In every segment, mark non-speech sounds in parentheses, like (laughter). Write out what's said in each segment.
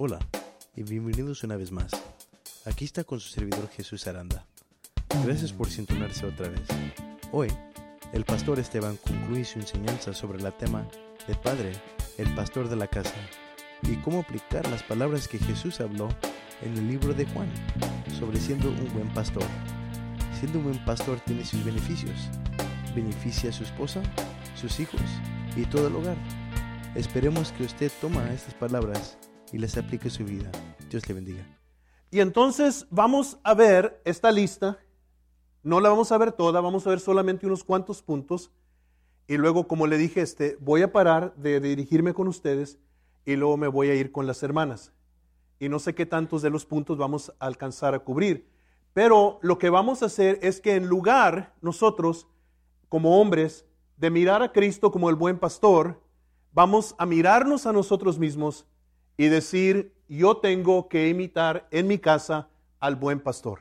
Hola y bienvenidos una vez más. Aquí está con su servidor Jesús Aranda. Gracias por sintonarse otra vez. Hoy, el pastor Esteban concluye su enseñanza sobre el tema El Padre, el Pastor de la Casa, y cómo aplicar las palabras que Jesús habló en el libro de Juan sobre siendo un buen pastor. Siendo un buen pastor tiene sus beneficios. Beneficia a su esposa, sus hijos y todo el hogar. Esperemos que usted toma estas palabras y las aplique su vida. Dios le bendiga. Y entonces vamos a ver esta lista. No la vamos a ver toda, vamos a ver solamente unos cuantos puntos. Y luego, como le dije, este, voy a parar de dirigirme con ustedes y luego me voy a ir con las hermanas. Y no sé qué tantos de los puntos vamos a alcanzar a cubrir. Pero lo que vamos a hacer es que en lugar nosotros, como hombres, de mirar a Cristo como el buen pastor, vamos a mirarnos a nosotros mismos y decir, yo tengo que imitar en mi casa al buen pastor.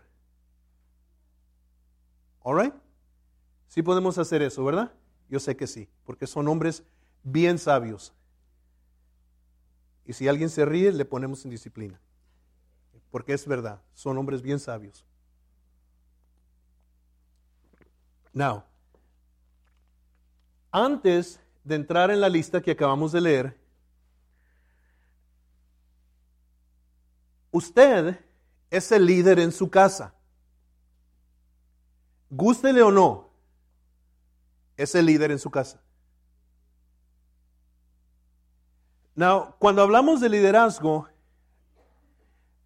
¿All right? Sí podemos hacer eso, ¿verdad? Yo sé que sí, porque son hombres bien sabios. Y si alguien se ríe, le ponemos en disciplina. Porque es verdad, son hombres bien sabios. Now, antes de entrar en la lista que acabamos de leer, usted es el líder en su casa. Gústele o no, es el líder en su casa. Now, cuando hablamos de liderazgo,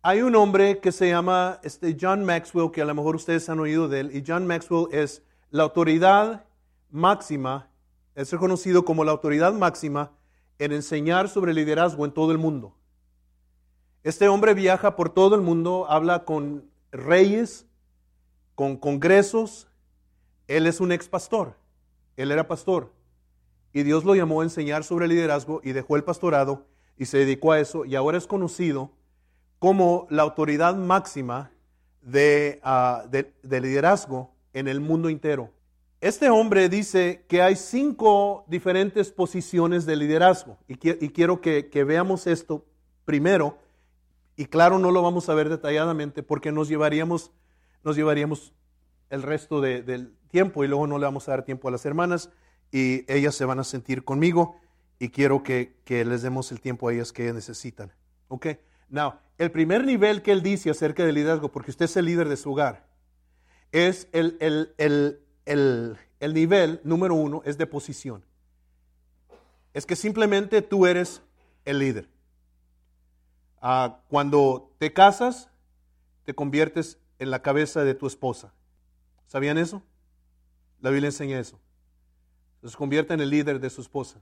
hay un hombre que se llama este John Maxwell, que a lo mejor ustedes han oído de él, y John Maxwell es la autoridad máxima, es reconocido como la autoridad máxima en enseñar sobre liderazgo en todo el mundo. Este hombre viaja por todo el mundo, habla con reyes, con congresos. Él es un ex pastor, él era pastor. Y Dios lo llamó a enseñar sobre liderazgo y dejó el pastorado y se dedicó a eso y ahora es conocido como la autoridad máxima de, ah, de, liderazgo en el mundo entero. Este hombre dice que hay cinco diferentes posiciones de liderazgo y, quiero que, veamos esto primero y claro no lo vamos a ver detalladamente porque nos llevaríamos, nos llevaríamos el resto del tiempo y luego no le vamos a dar tiempo a las hermanas y ellas se van a sentir conmigo y quiero que, les demos el tiempo a ellas que necesitan. ¿Ok? Now, el primer nivel que él dice acerca del liderazgo, porque usted es el líder de su hogar, es el, el, nivel número uno, es de posición. Es que simplemente tú eres el líder. Cuando te casas, te conviertes en la cabeza de tu esposa. ¿Sabían eso? La Biblia enseña eso se convierte en el líder de su esposa.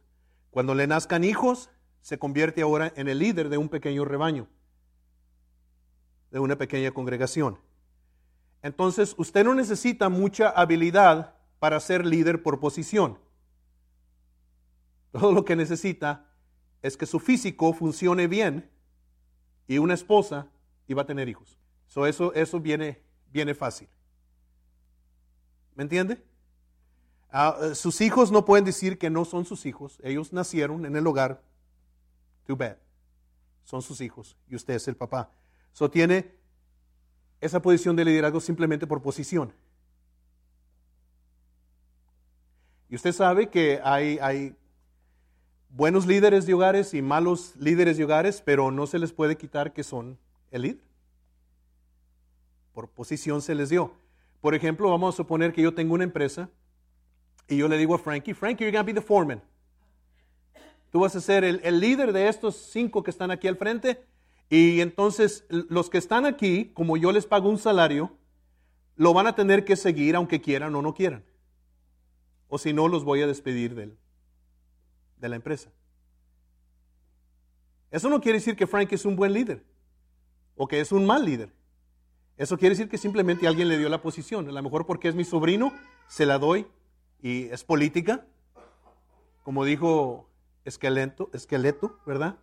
Cuando le nazcan hijos, se convierte ahora en el líder de un pequeño rebaño, de una pequeña congregación. Entonces, usted no necesita mucha habilidad para ser líder por posición. Todo lo que necesita es que su físico funcione bien y una esposa y va a tener hijos. eso, eso viene, viene fácil. ¿Me entiende? Ah, eh, sus hijos no pueden decir que no son sus hijos. Ellos nacieron en el hogar. Too bad. Son sus hijos y usted es el papá. So tiene esa posición de liderazgo simplemente por posición. Y usted sabe que hay, hay buenos líderes de hogares y malos líderes de hogares, pero no se les puede quitar que son el líder. Por posición se les dio. Por ejemplo, vamos a suponer que yo tengo una empresa y yo le digo a Frankie, Frankie, you're going to be the foreman. Tú vas a ser el, el líder de estos cinco que están aquí al frente. Y entonces los que están aquí, como yo les pago un salario, lo van a tener que seguir aunque quieran o no quieran. O si no, los voy a despedir de, de la empresa. Eso no quiere decir que Frankie es un buen líder o que es un mal líder. Eso quiere decir que simplemente alguien le dio la posición. A lo mejor porque es mi sobrino, se la doy y es política, como dijo Esqueleto, esqueleto ¿verdad?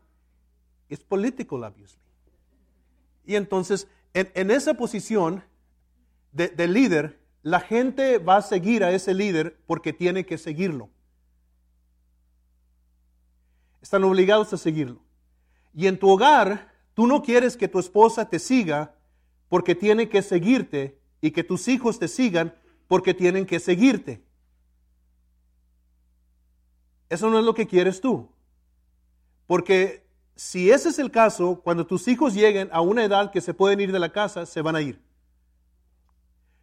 Es político, obviously. Y entonces, en, esa posición de, de líder, la gente va a seguir a ese líder porque tiene que seguirlo. Están obligados a seguirlo. Y en tu hogar, Tú no quieres que tu esposa te siga porque tiene que seguirte y que tus hijos te sigan porque tienen que seguirte. Eso no es lo que quieres tú. Porque si ese es el caso, cuando tus hijos lleguen a una edad que se pueden ir de la casa, se van a ir.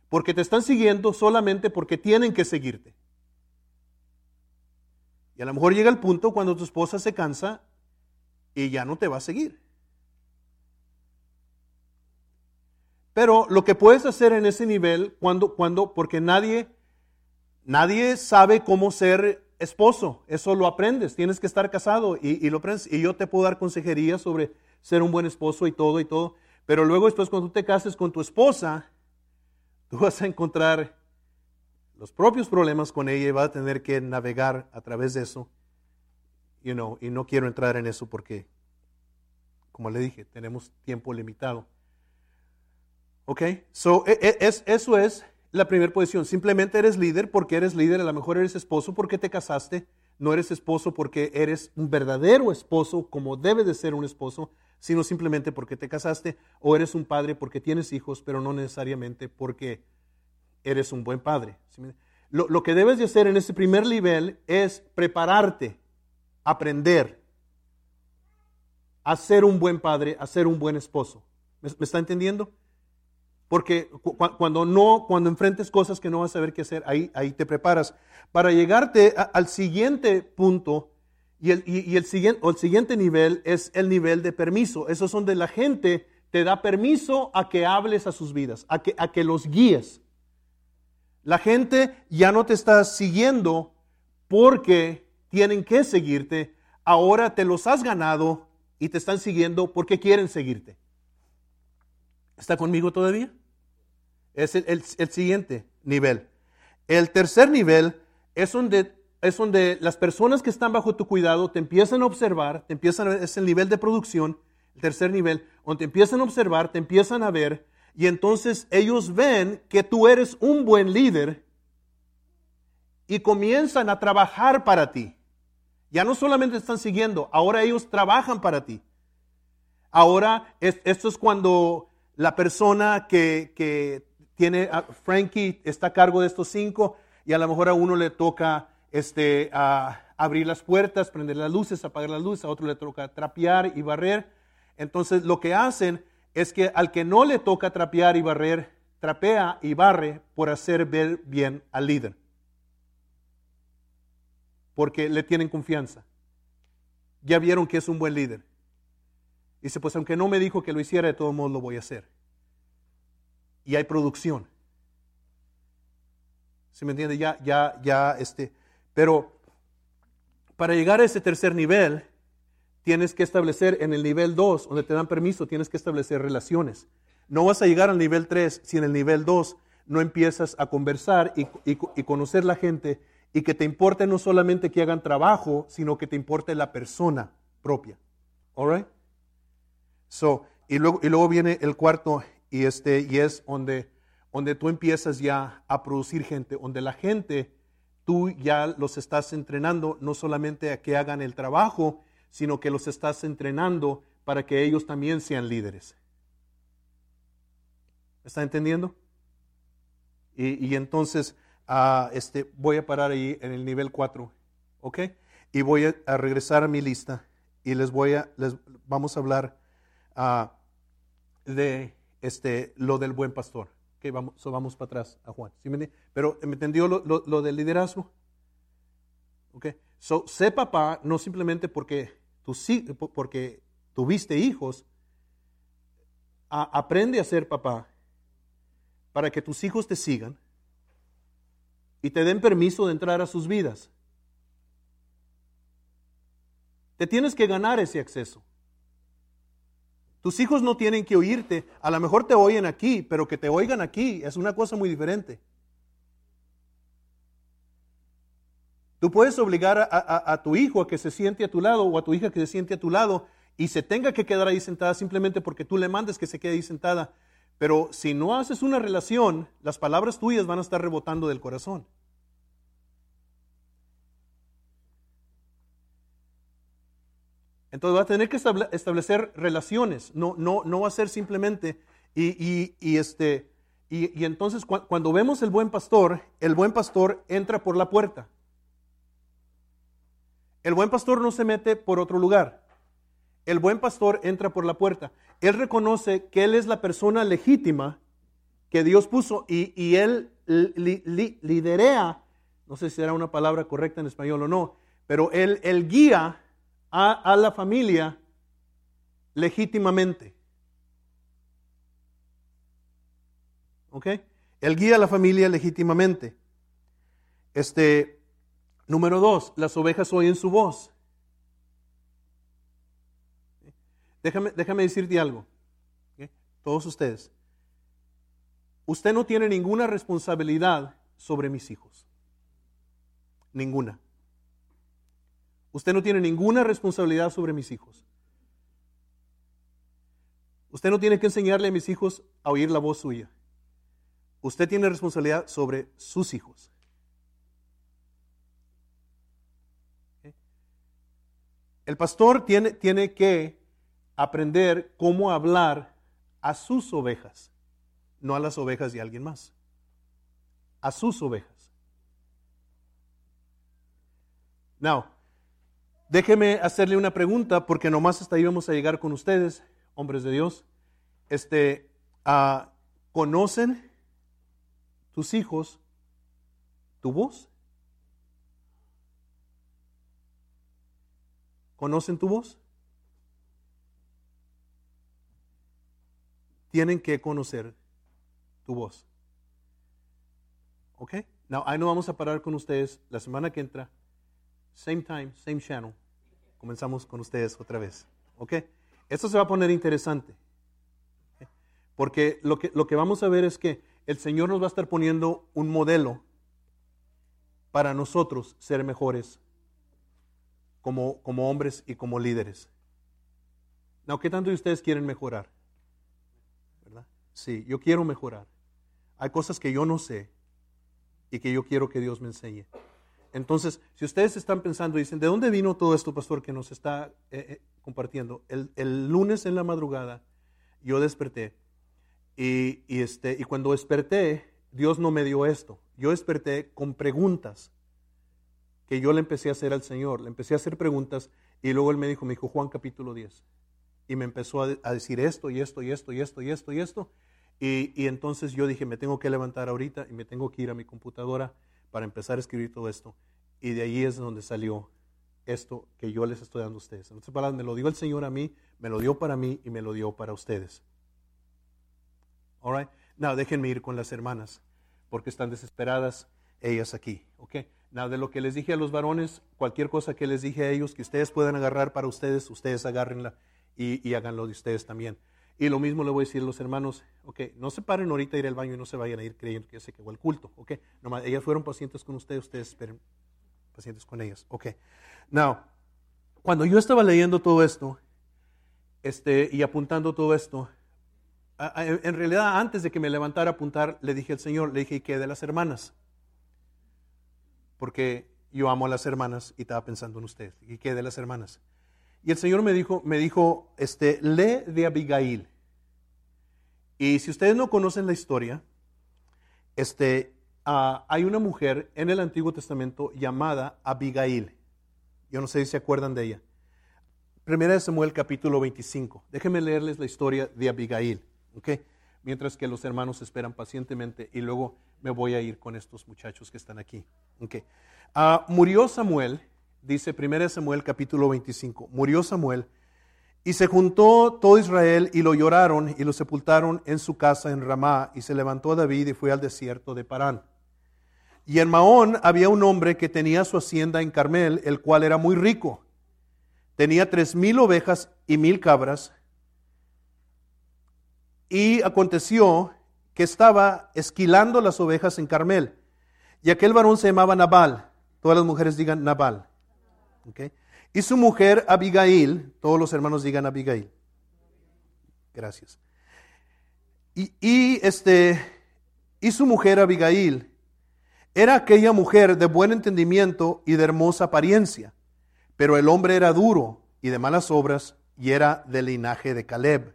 Porque te están siguiendo solamente porque tienen que seguirte. Y a lo mejor llega el punto cuando tu esposa se cansa y ya no te va a seguir. Pero lo que puedes hacer en ese nivel, cuando, cuando, porque nadie, nadie sabe cómo ser esposo, eso lo aprendes, tienes que estar casado y, lo aprendes. Y yo te puedo dar consejería sobre ser un buen esposo y todo y todo. Pero luego después cuando tú te cases con tu esposa, tú vas a encontrar los propios problemas con ella y vas a tener que navegar a través de eso. You know, y no quiero entrar en eso porque, como le dije, tenemos tiempo limitado. ¿Ok? So, e, e, es, eso es la primera posición. Simplemente eres líder porque eres líder, a lo mejor eres esposo porque te casaste, no eres esposo porque eres un verdadero esposo como debe de ser un esposo, sino simplemente porque te casaste, o eres un padre porque tienes hijos, pero no necesariamente porque eres un buen padre. Lo, lo que debes de hacer en ese primer nivel es prepararte, aprender a ser un buen padre, a ser un buen esposo. ¿Me, está entendiendo? Porque cuando no, cuando enfrentes cosas que no vas a saber qué hacer, ahí, ahí te preparas. Para llegarte al siguiente punto, y el, y, el, siguiente, o el siguiente nivel es el nivel de permiso. Eso es donde la gente te da permiso a que hables a sus vidas, a que, a que los guíes. La gente ya no te está siguiendo porque tienen que seguirte, ahora te los has ganado y te están siguiendo porque quieren seguirte. ¿Está conmigo todavía? Es el, siguiente nivel. El tercer nivel es donde, es donde las personas que están bajo tu cuidado te empiezan a observar, te empiezan a, es el nivel de producción, el tercer nivel, donde te empiezan a observar, te empiezan a ver, y entonces ellos ven que tú eres un buen líder y comienzan a trabajar para ti. Ya no solamente están siguiendo, ahora ellos trabajan para ti. Ahora, esto es cuando la persona que, que tiene, Frankie está a cargo de estos cinco y a lo mejor a uno le toca este, abrir las puertas, prender las luces, apagar las luces, a otro le toca trapear y barrer. Entonces lo que hacen es que al que no le toca trapear y barrer, trapea y barre por hacer ver bien al líder. Porque le tienen confianza. Ya vieron que es un buen líder. Dice, pues aunque no me dijo que lo hiciera, de todos modos lo voy a hacer y hay producción. ¿Se me entiende? Ya, ya, ya, este. Pero para llegar a ese tercer nivel, tienes que establecer en el nivel 2, donde te dan permiso, tienes que establecer relaciones. No vas a llegar al nivel 3 si en el nivel 2 no empiezas a conversar y, y, conocer la gente y que te importe no solamente que hagan trabajo, sino que te importe la persona propia. All So, y luego, y luego viene el cuarto y, este, y es donde, donde tú empiezas ya a producir gente, donde la gente, tú ya los estás entrenando no solamente a que hagan el trabajo, sino que los estás entrenando para que ellos también sean líderes. ¿Está entendiendo? Y, entonces uh, este, voy a parar ahí en el nivel 4, ¿ok? Y voy a, regresar a mi lista y les voy a, les vamos a hablar uh, de este, lo del buen pastor. Que vamos, vamos para atrás a Juan. Pero ¿me entendió lo, del liderazgo? Okay. So, sé papá no simplemente porque, porque tuviste hijos, aprende a ser papá para que tus hijos te sigan y te den permiso de entrar a sus vidas. Te tienes que ganar ese acceso. Tus hijos no tienen que oírte. A lo mejor te oyen aquí, pero que te oigan aquí es una cosa muy diferente. Tú puedes obligar a, tu hijo a que se siente a tu lado o a tu hija que se siente a tu lado y se tenga que quedar ahí sentada simplemente porque tú le mandes que se quede ahí sentada. Pero si no haces una relación, las palabras tuyas van a estar rebotando del corazón. Entonces va a tener que establecer relaciones, no, no, no va a ser simplemente, y, este, y entonces cuando vemos el buen pastor, el buen pastor entra por la puerta. El buen pastor no se mete por otro lugar. El buen pastor entra por la puerta. Él reconoce que Él es la persona legítima que Dios puso y, y Él liderea, no sé si será una palabra correcta en español o no, pero Él, él guía a, a la familia legítimamente. ¿Ok? Él guía a la familia legítimamente. Este, número dos, las ovejas oyen su voz. Déjame, déjame decirte algo, todos ustedes. Usted no tiene ninguna responsabilidad sobre mis hijos. Ninguna. Usted no tiene ninguna responsabilidad sobre mis hijos. Usted no tiene que enseñarle a mis hijos a oír la voz suya. Usted tiene responsabilidad sobre sus hijos. El pastor tiene, tiene que aprender cómo hablar a sus ovejas, no a las ovejas de alguien más, a sus ovejas. Now, Déjeme hacerle una pregunta, porque nomás hasta ahí vamos a llegar con ustedes, hombres de Dios. Este, uh, ¿Conocen tus hijos tu voz? ¿Conocen tu voz? Tienen que conocer tu voz. ¿Ok? Now, ahí no vamos a parar con ustedes la semana que entra. Same time, same channel comenzamos con ustedes otra vez. ¿Ok? Esto se va a poner interesante. Porque lo que, lo que vamos a ver es que el Señor nos va a estar poniendo un modelo para nosotros ser mejores como, como hombres y como líderes. No, ¿qué tanto de ustedes quieren mejorar? ¿Verdad? Sí, yo quiero mejorar. Hay cosas que yo no sé y que yo quiero que Dios me enseñe. Entonces, si ustedes están pensando y dicen, ¿de dónde vino todo esto, pastor, que nos está eh, eh, compartiendo? El, lunes en la madrugada yo desperté y, este, y cuando desperté, Dios no me dio esto. Yo desperté con preguntas que yo le empecé a hacer al Señor. Le empecé a hacer preguntas y luego Él me dijo, me dijo Juan capítulo 10. Y me empezó a, decir esto y esto y esto y esto y esto y esto. Y, entonces yo dije, me tengo que levantar ahorita y me tengo que ir a mi computadora para empezar a escribir todo esto. Y de ahí es donde salió esto que yo les estoy dando a ustedes. En otras palabras, me lo dio el Señor a mí, me lo dio para mí y me lo dio para ustedes. All right? Now, déjenme ir con las hermanas, porque están desesperadas ellas aquí. ¿Ok? Now, de lo que les dije a los varones, cualquier cosa que les dije a ellos que ustedes puedan agarrar para ustedes, ustedes agárrenla y, y háganlo de ustedes también. Y lo mismo le voy a decir a los hermanos, ok, no se paren ahorita a ir al baño y no se vayan a ir creyendo que se quedó el culto, ok. Nomás, ellas fueron pacientes con ustedes, ustedes esperen pacientes con ellas, ok. Now, cuando yo estaba leyendo todo esto este, y apuntando todo esto, en realidad antes de que me levantara a apuntar, le dije al Señor, le dije, ¿y qué de las hermanas? Porque yo amo a las hermanas y estaba pensando en ustedes, ¿y qué de las hermanas? Y el Señor me dijo, me dijo, este, lee de Abigail. Y si ustedes no conocen la historia, este, ah, hay una mujer en el Antiguo Testamento llamada Abigail. Yo no sé si se acuerdan de ella. Primera de Samuel capítulo 25. Déjenme leerles la historia de Abigail, ¿ok? Mientras que los hermanos esperan pacientemente y luego me voy a ir con estos muchachos que están aquí, ¿ok? Ah, murió Samuel dice 1 Samuel capítulo 25, murió Samuel y se juntó todo Israel y lo lloraron y lo sepultaron en su casa en Ramá y se levantó David y fue al desierto de Parán. Y en Maón había un hombre que tenía su hacienda en Carmel, el cual era muy rico. Tenía tres mil ovejas y mil cabras. Y aconteció que estaba esquilando las ovejas en Carmel. Y aquel varón se llamaba Nabal. Todas las mujeres digan Nabal. Y su mujer Abigail, todos los hermanos digan Abigail. Gracias. Y, este, y su mujer Abigail era aquella mujer de buen entendimiento y de hermosa apariencia, pero el hombre era duro y de malas obras, y era del linaje de Caleb.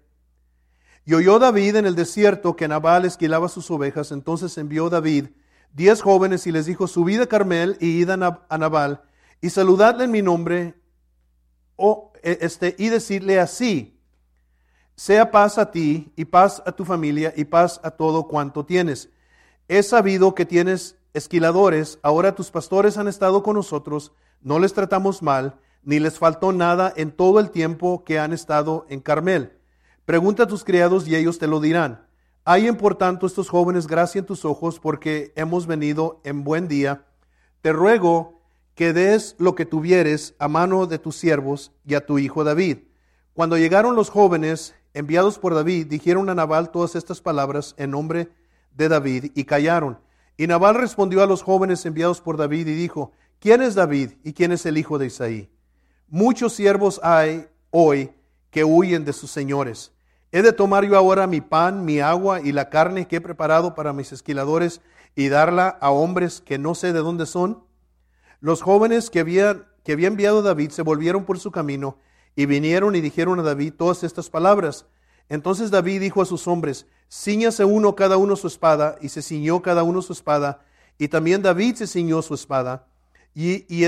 Y oyó David en el desierto que Nabal esquilaba sus ovejas, entonces envió David diez jóvenes y les dijo, subid a Carmel y id a Nabal, y saludadle en mi nombre, o, e, este, y decirle así, sea paz a ti, y paz a tu familia, y paz a todo cuanto tienes. He sabido que tienes esquiladores, ahora tus pastores han estado con nosotros, no les tratamos mal, ni les faltó nada en todo el tiempo que han estado en Carmel. Pregunta a tus criados y ellos te lo dirán. Hay en por tanto estos jóvenes gracia en tus ojos porque hemos venido en buen día. Te ruego que des lo que tuvieres a mano de tus siervos y a tu hijo David. Cuando llegaron los jóvenes enviados por David, dijeron a Nabal todas estas palabras en nombre de David y callaron. Y Nabal respondió a los jóvenes enviados por David y dijo, ¿quién es David y quién es el hijo de Isaí? Muchos siervos hay hoy que huyen de sus señores ¿He de tomar yo ahora mi pan, mi agua y la carne que he preparado para mis esquiladores y darla a hombres que no sé de dónde son? Los jóvenes que había, que había enviado David se volvieron por su camino y vinieron y dijeron a David todas estas palabras. Entonces David dijo a sus hombres, ciñase uno cada uno su espada, y se ciñó cada uno su espada, y también David se ciñó su espada, y, y,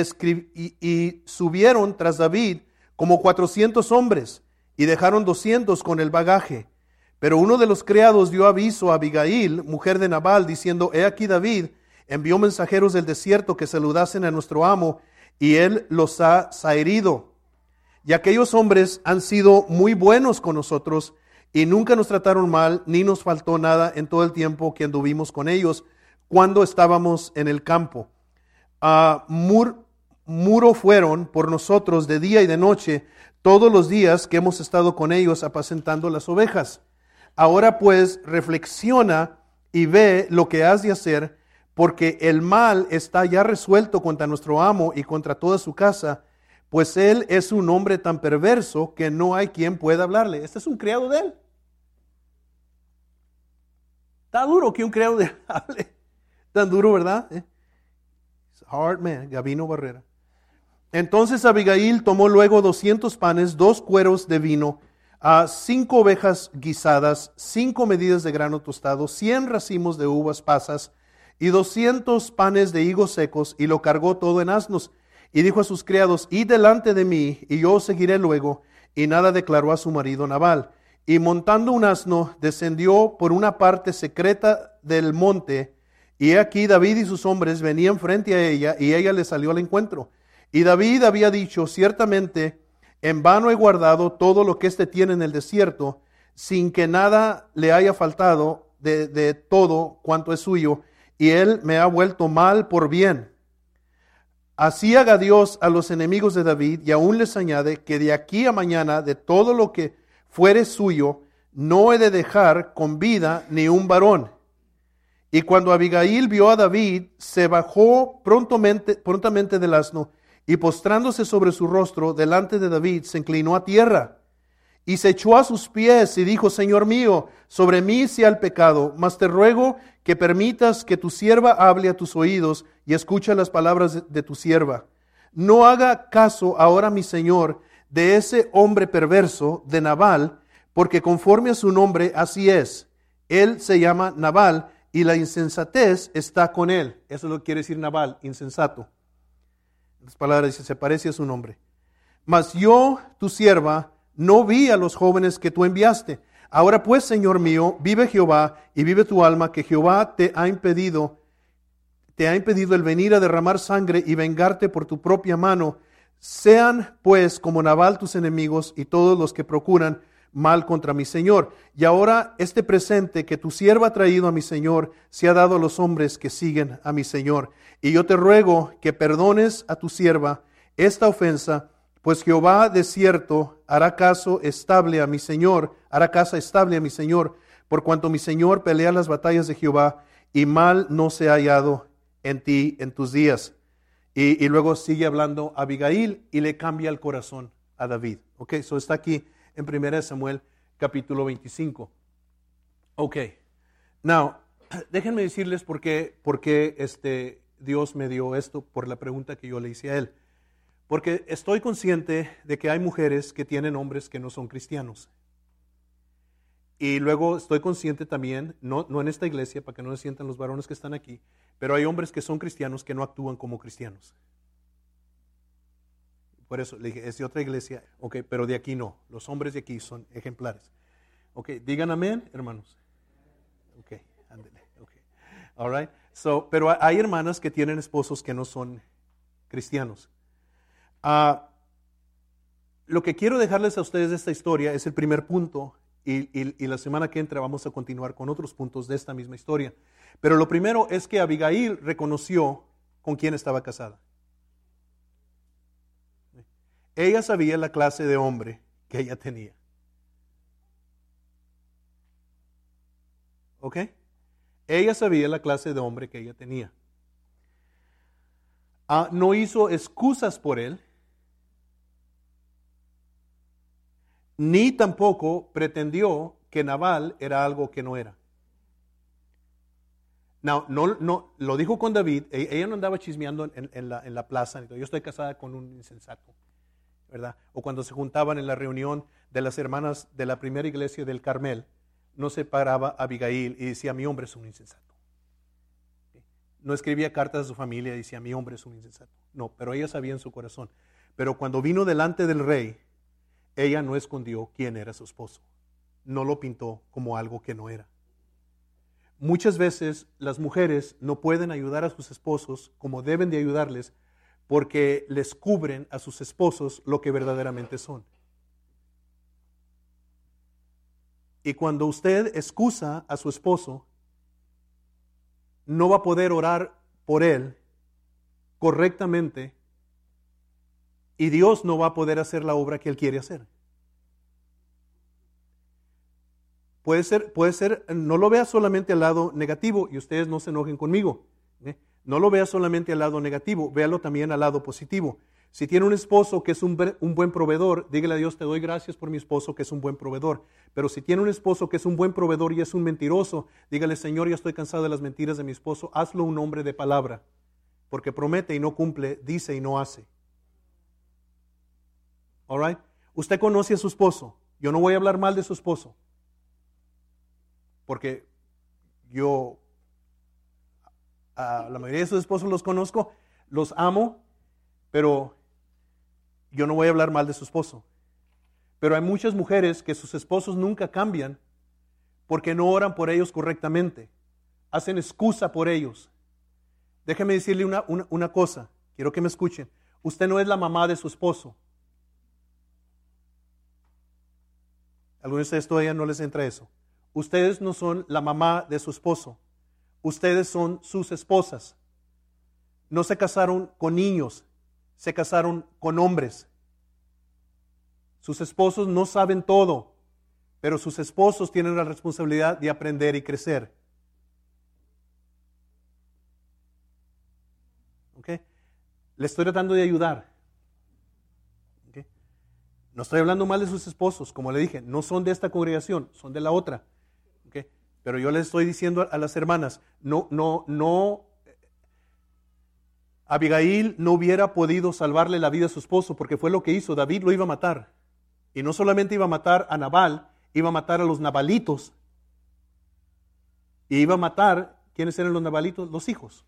y subieron tras David como cuatrocientos hombres y dejaron doscientos con el bagaje. Pero uno de los criados dio aviso a Abigail, mujer de Nabal, diciendo, He aquí David envió mensajeros del desierto que saludasen a nuestro amo, y él los ha herido. Y aquellos hombres han sido muy buenos con nosotros, y nunca nos trataron mal, ni nos faltó nada en todo el tiempo que anduvimos con ellos, cuando estábamos en el campo. a muro fueron por nosotros de día y de noche, todos los días que hemos estado con ellos apacentando las ovejas. Ahora pues reflexiona y ve lo que has de hacer, porque el mal está ya resuelto contra nuestro amo y contra toda su casa, pues él es un hombre tan perverso que no hay quien pueda hablarle. Este es un criado de él. Está duro que un criado de él (laughs) hable. Tan duro, ¿verdad? ¿Eh? Hard man, Gabino Barrera. Entonces Abigail tomó luego doscientos panes, dos cueros de vino, a cinco ovejas guisadas, cinco medidas de grano tostado, cien racimos de uvas pasas y doscientos panes de higos secos, y lo cargó todo en asnos. Y dijo a sus criados, id delante de mí, y yo os seguiré luego. Y nada declaró a su marido Nabal. Y montando un asno, descendió por una parte secreta del monte, y aquí David y sus hombres venían frente a ella, y ella le salió al encuentro. Y David había dicho, ciertamente, en vano he guardado todo lo que éste tiene en el desierto, sin que nada le haya faltado de, todo cuanto es suyo, y él me ha vuelto mal por bien. Así haga Dios a los enemigos de David, y aún les añade que de aquí a mañana, de todo lo que fuere suyo, no he de dejar con vida ni un varón. Y cuando Abigail vio a David, se bajó prontamente, prontamente del asno y postrándose sobre su rostro delante de David, se inclinó a tierra y se echó a sus pies y dijo, Señor mío, sobre mí sea el pecado, mas te ruego que permitas que tu sierva hable a tus oídos y escucha las palabras de, tu sierva. No haga caso ahora, mi Señor, de ese hombre perverso, de Nabal, porque conforme a su nombre así es. Él se llama Nabal y la insensatez está con él. Eso lo quiere decir Nabal, insensato. Las palabras dice, se parece a su nombre. Mas yo, tu sierva, no vi a los jóvenes que tú enviaste. Ahora pues, Señor mío, vive Jehová y vive tu alma, que Jehová te ha impedido, te ha impedido el venir a derramar sangre y vengarte por tu propia mano. Sean pues como Nabal tus enemigos y todos los que procuran mal contra mi Señor. Y ahora este presente que tu sierva ha traído a mi Señor se ha dado a los hombres que siguen a mi Señor. Y yo te ruego que perdones a tu sierva esta ofensa, pues Jehová de cierto hará caso estable a mi Señor, hará casa estable a mi Señor, por cuanto mi Señor pelea las batallas de Jehová y mal no se ha hallado en ti en tus días. Y, luego sigue hablando Abigail y le cambia el corazón a David. Ok, eso está aquí en 1 Samuel capítulo 25. Ok, now, (clears throat) déjenme decirles por qué, por qué este, Dios me dio esto por la pregunta que yo le hice a él. Porque estoy consciente de que hay mujeres que tienen hombres que no son cristianos. Y luego estoy consciente también, no, no en esta iglesia, para que no se sientan los varones que están aquí, pero hay hombres que son cristianos que no actúan como cristianos. Por eso le dije, es de otra iglesia, ok, pero de aquí no. Los hombres de aquí son ejemplares. Ok, digan amén, hermanos. Ok, ándale. Ok, all right. So, pero hay hermanas que tienen esposos que no son cristianos. Ah, lo que quiero dejarles a ustedes de esta historia es el primer punto y, la semana que entra vamos a continuar con otros puntos de esta misma historia. Pero lo primero es que Abigail reconoció con quién estaba casada. Ella sabía la clase de hombre que ella tenía. ¿Ok? Ella sabía la clase de hombre que ella tenía. Ah, no hizo excusas por él, ni tampoco pretendió que Naval era algo que no era. No, no, no, lo dijo con David, e, ella no andaba chismeando en, la, en la, plaza, yo estoy casada con un insensato, O cuando se juntaban en la reunión de las hermanas de la primera iglesia del Carmel, no se paraba Abigail y decía, mi hombre es un insensato. No escribía cartas a su familia y decía, mi hombre es un insensato. No, pero ella sabía en su corazón. Pero cuando vino delante del rey, ella no escondió quién era su esposo. No lo pintó como algo que no era. Muchas veces las mujeres no pueden ayudar a sus esposos como deben de ayudarles porque les cubren a sus esposos lo que verdaderamente son. Y cuando usted excusa a su esposo, no va a poder orar por él correctamente y Dios no va a poder hacer la obra que Él quiere hacer. Puede ser, puede ser, no lo vea solamente al lado negativo y ustedes no se enojen conmigo. No lo vea solamente al lado negativo, véalo también al lado positivo. Si tiene un esposo que es un, un, buen proveedor, dígale a Dios, te doy gracias por mi esposo que es un buen proveedor. Pero si tiene un esposo que es un buen proveedor y es un mentiroso, dígale, Señor, ya estoy cansado de las mentiras de mi esposo, hazlo un hombre de palabra, porque promete y no cumple, dice y no hace. All Usted conoce a su esposo. Yo no voy a hablar mal de su esposo. Porque yo la mayoría de sus esposos los conozco, los amo, pero yo no voy a hablar mal de su esposo. Pero hay muchas mujeres que sus esposos nunca cambian porque no oran por ellos correctamente. Hacen excusa por ellos. Déjeme decirle una, una cosa, quiero que me escuchen. Usted no es la mamá de su esposo. Algunos de ustedes todavía no les entra eso. Ustedes no son la mamá de su esposo. Ustedes son sus esposas. No se casaron con niños, se casaron con hombres. Sus esposos no saben todo, pero sus esposos tienen la responsabilidad de aprender y crecer. ¿Ok? Le estoy tratando de ayudar. No estoy hablando mal de sus esposos, como le dije, no son de esta congregación, son de la otra. Pero yo les estoy diciendo a las hermanas, no, no, no, Abigail no hubiera podido salvarle la vida a su esposo porque fue lo que hizo, David lo iba a matar. Y no solamente iba a matar a Nabal, iba a matar a los nabalitos. Y iba a matar, ¿quiénes eran los nabalitos? Los hijos.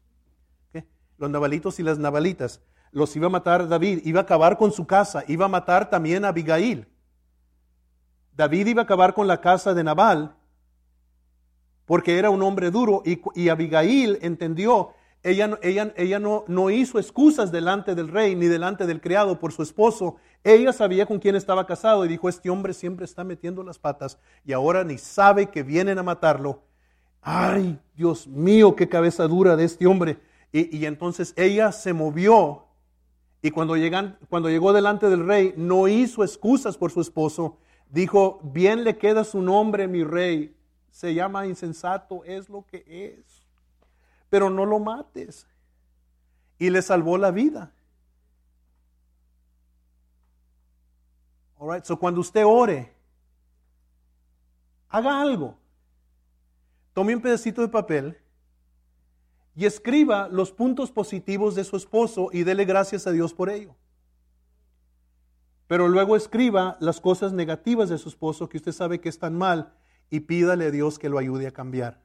Los nabalitos y las nabalitas los iba a matar David, iba a acabar con su casa, iba a matar también a Abigail. David iba a acabar con la casa de Nabal porque era un hombre duro y, Abigail entendió, ella, ella, ella no, no hizo excusas delante del rey ni delante del criado por su esposo. Ella sabía con quién estaba casado y dijo, este hombre siempre está metiendo las patas y ahora ni sabe que vienen a matarlo. Ay, Dios mío, qué cabeza dura de este hombre. Y, y entonces ella se movió y cuando, llegan, cuando llegó delante del rey, no hizo excusas por su esposo. Dijo, bien le queda su nombre, mi rey. Se llama insensato, es lo que es. Pero no lo mates. Y le salvó la vida. All right, so cuando usted ore, haga algo. Tome un pedacito de papel y escriba los puntos positivos de su esposo y dele gracias a Dios por ello. Pero luego escriba las cosas negativas de su esposo que usted sabe que están mal y pídale a Dios que lo ayude a cambiar.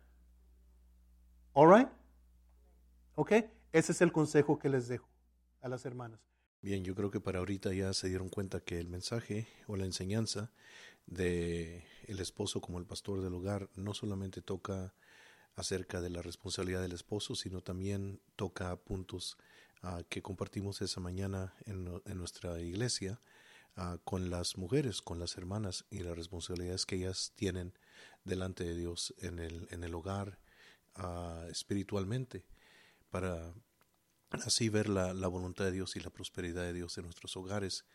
All right? ¿Ok? Ese es el consejo que les dejo a las hermanas. Bien, yo creo que para ahorita ya se dieron cuenta que el mensaje o la enseñanza de el esposo como el pastor del hogar no solamente toca acerca de la responsabilidad del esposo, sino también toca puntos uh, que compartimos esa mañana en, nuestra iglesia uh, con las mujeres, con las hermanas y las responsabilidades que ellas tienen delante de Dios en el, en el hogar uh, espiritualmente para así ver la, la, voluntad de Dios y la prosperidad de Dios en nuestros hogares.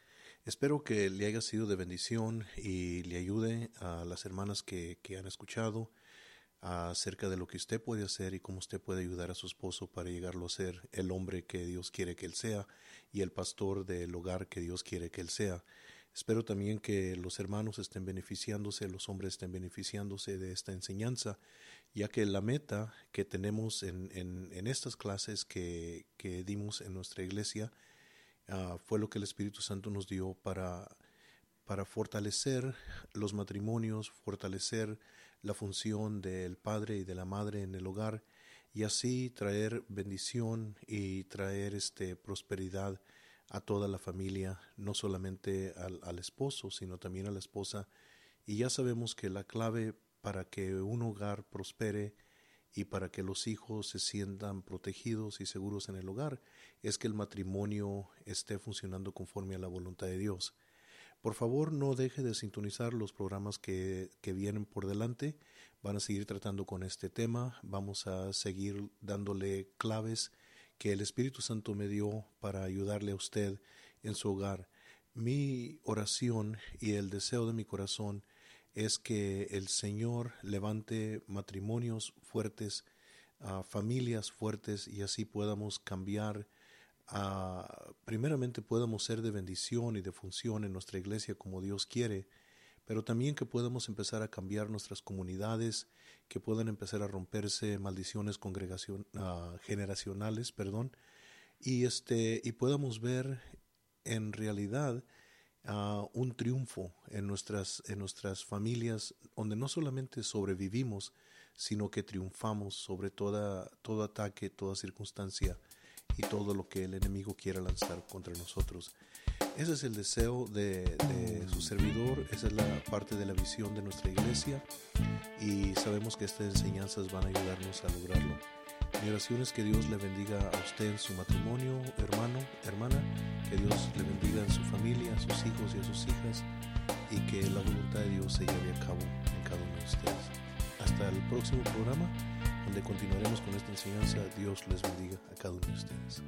Espero que le haya sido de bendición y le ayude a las hermanas que, que han escuchado acerca de lo que usted puede hacer y cómo usted puede ayudar a su esposo para llegarlo a ser el hombre que Dios quiere que él sea y el pastor del hogar que Dios quiere que él sea. Espero también que los hermanos estén beneficiándose, los hombres estén beneficiándose de esta enseñanza, ya que la meta que tenemos en, en, estas clases que, que, dimos en nuestra iglesia uh, fue lo que el Espíritu Santo nos dio para, para fortalecer los matrimonios, fortalecer la función del padre y de la madre en el hogar y así traer bendición y traer este prosperidad a toda la familia, no solamente al, esposo, sino también a la esposa. Y ya sabemos que la clave para que un hogar prospere y para que los hijos se sientan protegidos y seguros en el hogar es que el matrimonio esté funcionando conforme a la voluntad de Dios. Por favor, no deje de sintonizar los programas que, que, vienen por delante. Van a seguir tratando con este tema. Vamos a seguir dándole claves que el Espíritu Santo me dio para ayudarle a usted en su hogar. Mi oración y el deseo de mi corazón es que el Señor levante matrimonios fuertes, uh, familias fuertes y así podamos cambiar uh, primeramente podamos ser de bendición y de función en nuestra iglesia como Dios quiere, pero también que podamos empezar a cambiar nuestras comunidades, que puedan empezar a romperse maldiciones uh, generacionales, perdón, y este y podamos ver en realidad uh, un triunfo en nuestras en nuestras familias, donde no solamente sobrevivimos, sino que triunfamos sobre toda todo ataque, toda circunstancia y todo lo que el enemigo quiera lanzar contra nosotros. Ese es el deseo de, de, su servidor, esa es la parte de la visión de nuestra iglesia y sabemos que estas enseñanzas van a ayudarnos a lograrlo. Mi oración es que Dios le bendiga a usted en su matrimonio, hermano, hermana, que Dios le bendiga en su familia, a sus hijos y a sus hijas y que la voluntad de Dios se lleve a cabo en cada uno de ustedes. Hasta el próximo programa donde continuaremos con esta enseñanza. Dios les bendiga a cada uno de ustedes.